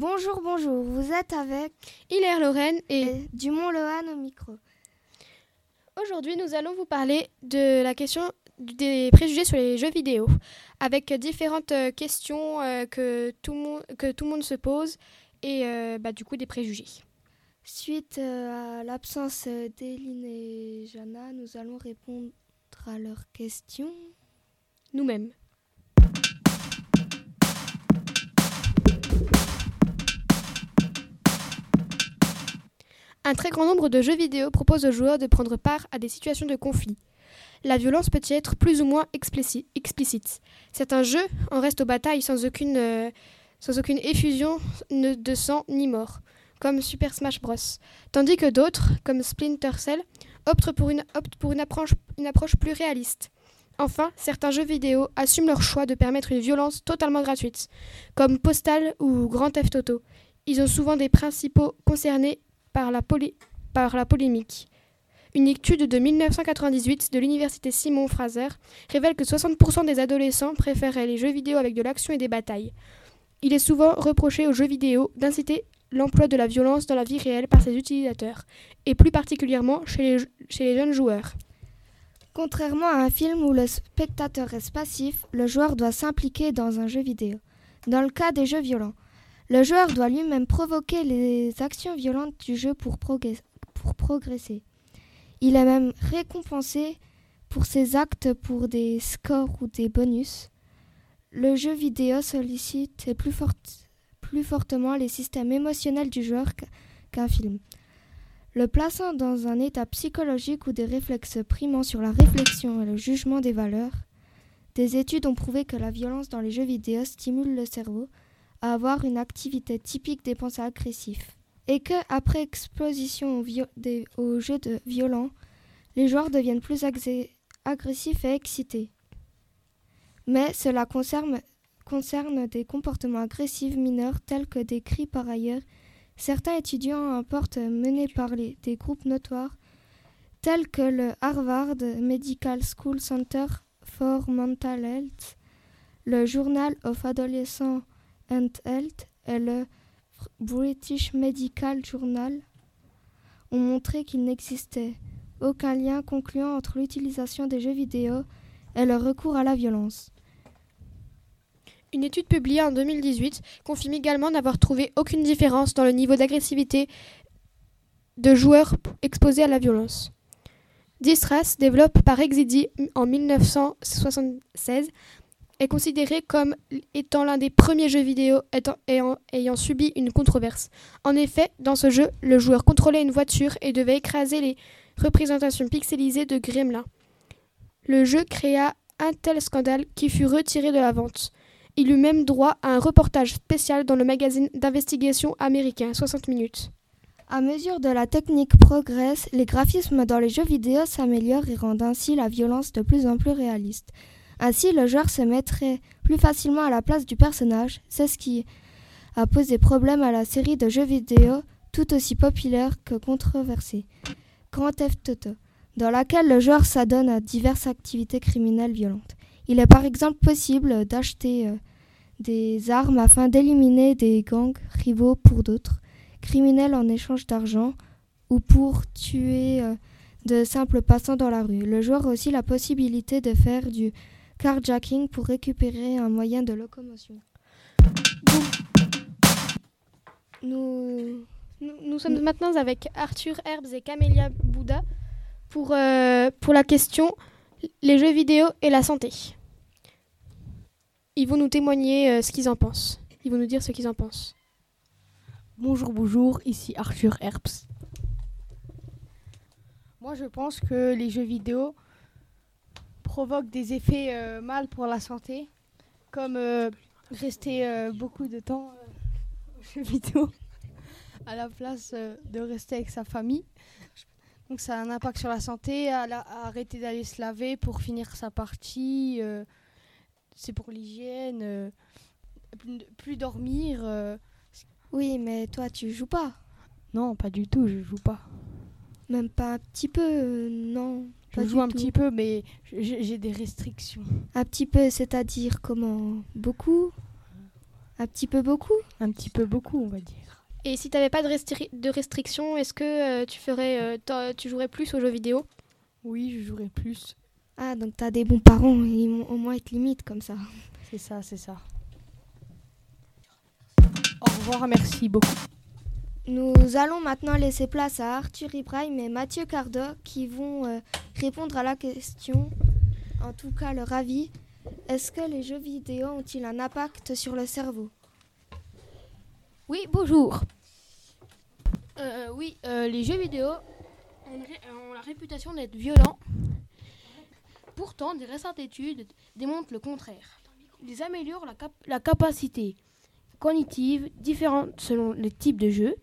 Bonjour, bonjour, vous êtes avec Hilaire Lorraine et et Dumont Lohan au micro. aujourd'hui nous allons vous parler de la question des préjugés sur les jeux vidéo avec différentes euh, questions euh, que, tout le monde, que tout le monde se pose et euh, bah, du coup des préjugés. Suite euh, à l'absence d'Eline et Jana, nous allons répondre à leurs questions. Nous-mêmes. Un très grand nombre de jeux vidéo proposent aux joueurs de prendre part à des situations de conflit. La violence peut y être plus ou moins explicite. Certains jeux en restent aux batailles sans aucune, euh, effusion de sang ni mort, comme Super Smash Bros. Tandis que d'autres, comme Splinter Cell, optent pour une, optent pour une approche, une approche plus réaliste. Enfin, certains jeux vidéo assument leur choix de permettre une violence totalement gratuite, comme Postal ou Grand Theft Auto. Ils ont souvent des principaux concernés par la, polémique. Une étude de 1998 de l'université Simon Fraser révèle que 60% des adolescents préféraient les jeux vidéo avec de l'action et des batailles. Il est souvent reproché aux jeux vidéo d'inciter l'emploi de la violence dans la vie réelle par ses utilisateurs, et plus particulièrement chez les, chez les jeunes joueurs. Contrairement à un film où le spectateur reste passif, le joueur doit s'impliquer dans un jeu vidéo. Dans le cas des jeux violents, le joueur doit lui-même provoquer les actions violentes du jeu pour, progre- pour progresser. Il est même récompensé pour ses actes pour des scores ou des bonus. Le jeu vidéo sollicite plus, forte- plus fortement les systèmes émotionnels du joueur qu- qu'un film. Le plaçant dans un état psychologique ou des réflexes primant sur la réflexion et le jugement des valeurs, des études ont prouvé que la violence dans les jeux vidéo stimule le cerveau à avoir une activité typique des pensées agressives et que après exposition aux, des- jeux de violents, les joueurs deviennent plus agressifs et excités. Mais cela concerne, des comportements agressifs mineurs tels que décrits par ailleurs Certains étudiants importent menés par des groupes notoires tels que le Harvard Medical School Center for Mental Health, le Journal of Adolescent and Health et le British Medical Journal ont montré qu'il n'existait aucun lien concluant entre l'utilisation des jeux vidéo et le recours à la violence. Une étude publiée en 2018 confirme également n'avoir trouvé aucune différence dans le niveau d'agressivité de joueurs exposés à la violence. Distress, développé par Exidi en 1976, est considéré comme étant l'un des premiers jeux vidéo ayant, ayant subi une controverse. En effet, dans ce jeu, le joueur contrôlait une voiture et devait écraser les représentations pixelisées de Gremlin. Le jeu créa un tel scandale qui fut retiré de la vente. Il eut même droit à un reportage spécial dans le magazine d'investigation américain 60 minutes. À mesure de la technique progresse, les graphismes dans les jeux vidéo s'améliorent et rendent ainsi la violence de plus en plus réaliste. Ainsi, le joueur se mettrait plus facilement à la place du personnage. C'est ce qui a posé problème à la série de jeux vidéo tout aussi populaire que controversée, Grand Theft Auto, dans laquelle le joueur s'adonne à diverses activités criminelles violentes. Il est par exemple possible d'acheter euh, des armes afin d'éliminer des gangs rivaux pour d'autres criminels en échange d'argent ou pour tuer euh, de simples passants dans la rue. Le joueur a aussi la possibilité de faire du carjacking pour récupérer un moyen de locomotion. Nous, nous, nous sommes maintenant avec Arthur Herbs et Camélia Bouddha pour, euh, pour la question les jeux vidéo et la santé. Ils vont nous témoigner euh, ce qu'ils en pensent. Ils vont nous dire ce qu'ils en pensent. Bonjour, bonjour, ici Arthur Herbs. Moi, je pense que les jeux vidéo provoquent des effets euh, mal pour la santé, comme euh, rester euh, beaucoup de temps aux jeux vidéo à la place de rester avec sa famille. Donc ça a un impact sur la santé, à, la- à arrêter d'aller se laver pour finir sa partie, c'est pour l'hygiène, plus, plus dormir. Oui, mais toi, tu joues pas? non, pas du tout, je joue pas. Même pas un petit peu, euh, non. Je joue du un tout. petit peu, mais j'ai des restrictions. Un petit peu, c'est-à-dire comment? Beaucoup? Un petit peu beaucoup? Un petit peu beaucoup, on va dire. Et si t'avais pas de, restri- de restrictions, est-ce que euh, tu ferais, euh, tu jouerais plus aux jeux vidéo? Oui, je jouerai plus. Ah, donc t'as des bons parents, ils vont au moins être limites comme ça. C'est ça, c'est ça. Au revoir, merci beaucoup. Nous allons maintenant laisser place à Arthur Ibrahim et Mathieu Cardo qui vont euh, répondre à la question, en tout cas leur avis. Est-ce que les jeux vidéo ont-ils un impact sur le cerveau? Oui, bonjour. Euh, oui, euh, les jeux vidéo ont, la réputation d'être violents. Pourtant, des récentes études démontrent le contraire. Ils améliorent la, cap- la capacité cognitive différente selon les types de jeux.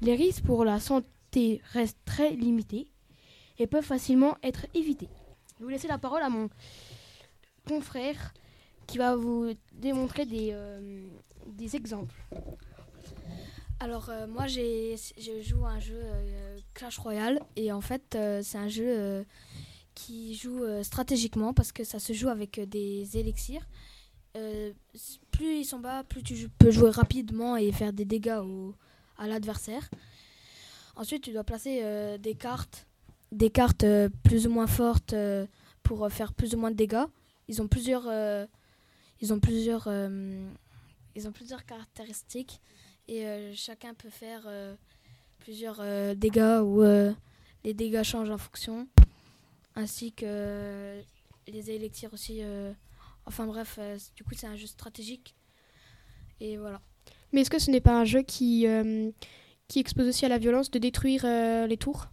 Les risques pour la santé restent très limités et peuvent facilement être évités. Je vais vous laisser la parole à mon confrère qui va vous démontrer des, euh, des exemples. Alors euh, moi je joue un jeu euh, Clash Royale et en fait euh, c'est un jeu qui joue stratégiquement parce que ça se joue avec des élixirs. Plus ils sont bas, plus tu peux jouer rapidement et faire des dégâts à l'adversaire. Ensuite tu dois placer euh, des cartes, des cartes euh, plus ou moins fortes euh, pour faire plus ou moins de dégâts. Ils ont plusieurs, plusieurs, caractéristiques et chacun peut faire plusieurs dégâts ou euh, les dégâts changent en fonction ainsi que les élixirs aussi enfin bref euh, du coup c'est un jeu stratégique et voilà Mais est-ce que ce n'est pas un jeu qui, euh, qui expose aussi à la violence de détruire euh, les tours?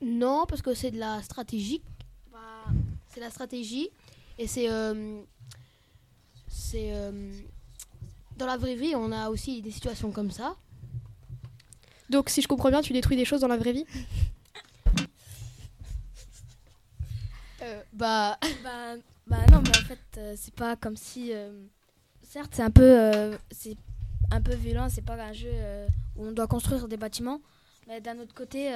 Non, parce que c'est de la stratégie. Bah, c'est la stratégie. Et c'est. euh, c'est. euh, dans la vraie vie, on a aussi des situations comme ça. Donc si je comprends bien, tu détruis des choses dans la vraie vie? Euh, bah. bah, bah non mais en fait euh, c'est pas comme si euh, certes c'est un peu euh, c'est un peu violent c'est pas un jeu où on doit construire des bâtiments mais d'un autre côté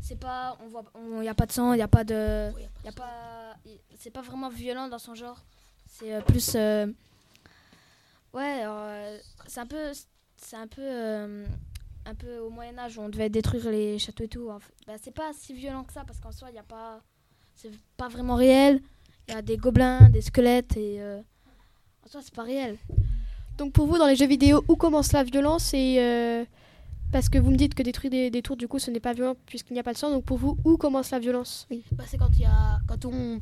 c'est pas on voit il y a pas de sang il y a pas de y a pas c'est pas vraiment violent dans son genre. C'est plus ouais c'est un peu c'est un peu un peu au Moyen Âge où on devait détruire les châteaux et tout en fait. bah, c'est pas si violent que ça parce qu'en soi il y a pas c'est pas vraiment réel il y a des gobelins des squelettes et euh, en soi c'est pas réel Donc pour vous, dans les jeux vidéo, où commence la violence et euh, parce que vous me dites que détruire des, des tours, du coup, ce n'est pas violent puisqu'il n'y a pas de sang. Donc pour vous, où commence la violence? Bah, c'est quand il y a quand on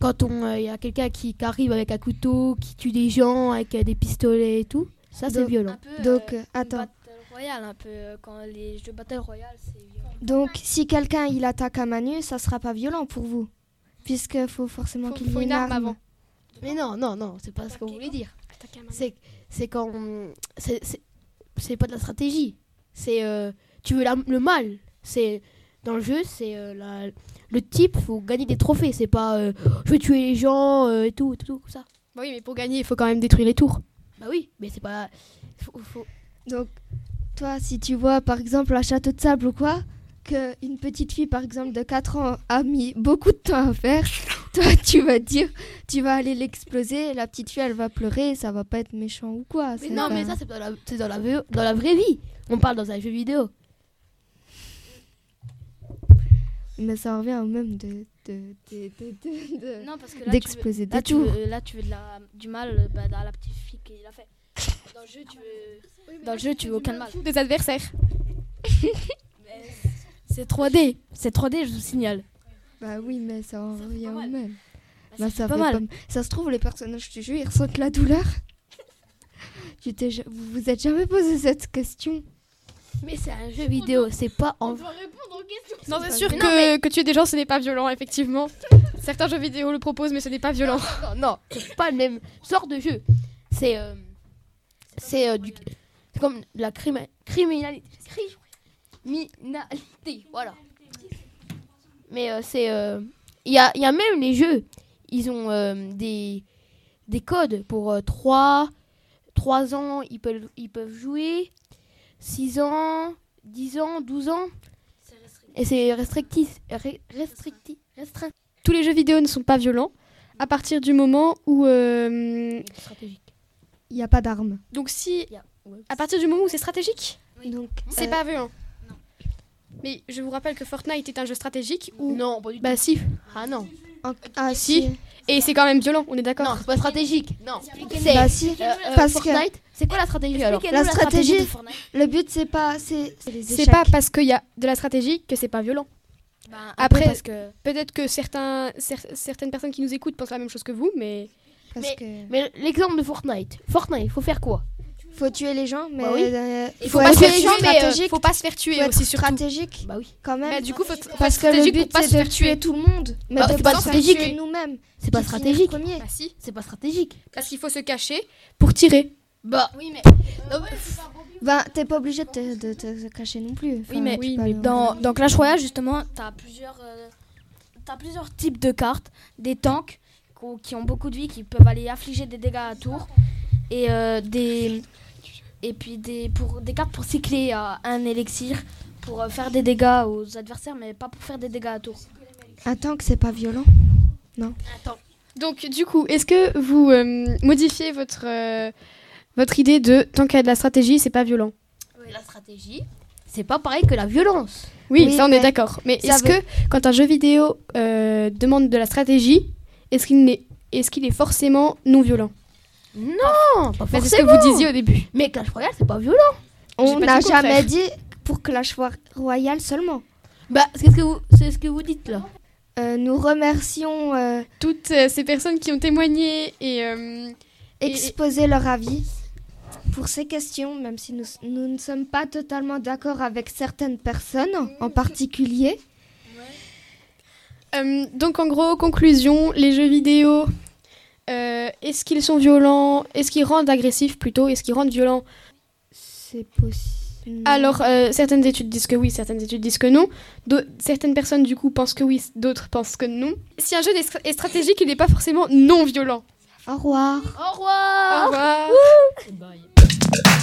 quand on euh, il y a quelqu'un qui, qui arrive avec un couteau, qui tue des gens avec euh, des pistolets et tout. Ça c'est violent. peu Donc, attends. battle royale un peu quand les jeux battle royale c'est violent Donc si quelqu'un il attaque à main nue, ça sera pas violent pour vous Puisque faut forcément qu'il y faut ait une arme arme. avant. Mais non, non, non, c'est pas ce qu'on voulait dire. C'est c'est quand c'est c'est- c'est pas de la stratégie. C'est euh, tu veux la- le mal. C'est dans le jeu, c'est euh, la- le type faut gagner des trophées, c'est pas euh, je vais tuer les gens euh, et tout, tout, tout ça. Bah oui, mais pour gagner, il faut quand même détruire les tours. Bah oui, mais c'est pas faut- faut- Donc, toi, si tu vois par exemple un château de sable ou quoi, que une petite fille par exemple de 4 ans a mis beaucoup de temps à faire, toi tu vas dire, tu vas aller l'exploser, la petite fille elle va pleurer, ça va pas être méchant ou quoi. Mais non, pas- mais ça c'est dans la c'est dans la dans la vraie vie. On parle dans un jeu vidéo. Mais ça revient au même de, de, de, de- de- de- non parce que là tu veux, là, tu veux, là tu veux de la, du mal bah, dans la petite fille qui l'a fait dans le jeu tu veux dans le jeu tu veux aucun mal Des adversaires. C'est 3D, c'est 3D, je vous signale. Bah oui, mais ça en revient au même. Bah, Bah, ça pas mal pas- Ça se trouve, les personnages, je te jure, ils ressentent la douleur. Tu vous vous êtes jamais posé cette question Mais c'est un jeu vidéo, c'est pas en Non, C'est c'est pas sûr Mais que, non, mais- que tuer des gens, ce n'est pas violent, effectivement. Certains jeux vidéo le proposent, mais ce n'est pas violent. Non, non, c'est pas le même sort de jeu. C'est euh, c'est euh, du c'est comme de la crima- criminalité. Criminalité, voilà. Mais euh, c'est euh, il y a y a même les jeux, ils ont euh, des des codes pour 3 3 ans, ils peuvent ils peuvent jouer 6 ans, 10 ans, 12 ans et c'est restrictif ré- restrictif restreint Tous les jeux vidéo ne sont pas violents à partir du moment où euh, il n'y a pas d'armes. Donc si, ouais. à partir du moment où c'est stratégique, Oui. Donc, c'est euh, pas violent. Mais je vous rappelle que Fortnite est un jeu stratégique où... Non, pas du tout. Bah si. Ah non. en- ah, Si. Et c'est quand même violent, on est Non, d'accord c'est pas stratégique. Non. Bah, si. Euh, Parce que- Fortnite, c'est quoi la stratégie alors La stratégie- de. Le but, c'est pas. C'est c'est C'est pas parce qu'il y a de la stratégie que c'est pas violent. Un Après- parce que Peut-être que certains, cer- certaines personnes qui nous écoutent pensent la même chose que vous, mais... Parce Mais- que. Mais l'exemple de Fortnite. Fortnite, faut faire quoi? Faut tuer les gens, mais. Bah oui. euh, Il faut faut, pas se faire tuer, mais euh, faut pas se faire tuer faut aussi surtout. stratégique, Bah oui. quand même. Bah, du coup, faut, faut parce que le stratégique pour but, pas se c'est de faire tuer. tuer tout le monde. Mais Bah, de c'est pas pas stratégique. nous-mêmes. C'est pas stratégique. premier. Bah si, C'est pas stratégique. parce qu'il faut se cacher pour tirer. Bah oui mais Ben, t'es pas obligé de te, de te cacher non plus. Enfin, Oui, mais- oui, mais dans, dans Clash Royale justement t'as plusieurs euh, t'as plusieurs types de cartes des tanks qui ont beaucoup de vie qui peuvent aller affliger des dégâts à tour et euh, des et puis des pour des cartes pour cycler à un élixir pour euh, faire des dégâts aux adversaires mais pas pour faire des dégâts à tour Un tank, c'est pas violent. Donc du coup, est-ce que vous euh, modifiez votre, euh, votre idée de tant qu'il y a de la stratégie, c'est pas violent? La stratégie, c'est pas pareil que la violence. Oui, Oui, ça on est d'accord. Mais est-ce veut- que quand un jeu vidéo euh, demande de la stratégie, est-ce qu'il est, est, qu'il est forcément non violent? Non, pas C'est ce que vous disiez au début. Mais Clash Royale, c'est pas violent. On n'a jamais dit pour Clash Royale seulement. Bah, c'est ce que vous, c'est ce que vous dites là. Euh, nous remercions euh, Toutes euh, ces personnes qui ont témoigné et... euh, Et- exposer leur avis pour ces questions, même si nous, nous ne sommes pas totalement d'accord avec certaines personnes en particulier. Euh, donc en gros, conclusion, les jeux vidéo, euh, est-ce qu'ils sont violents? Est-ce qu'ils rendent agressifs plutôt? Est-ce qu'ils rendent violents? C'est possible. Alors euh, certaines études disent que oui, certaines études disent que non. Certaines personnes du coup pensent que oui, d'autres pensent que non. Si un jeu est, stra- est stratégique, il n'est pas forcément non violent. Au revoir. Au revoir. Au revoir. Bye.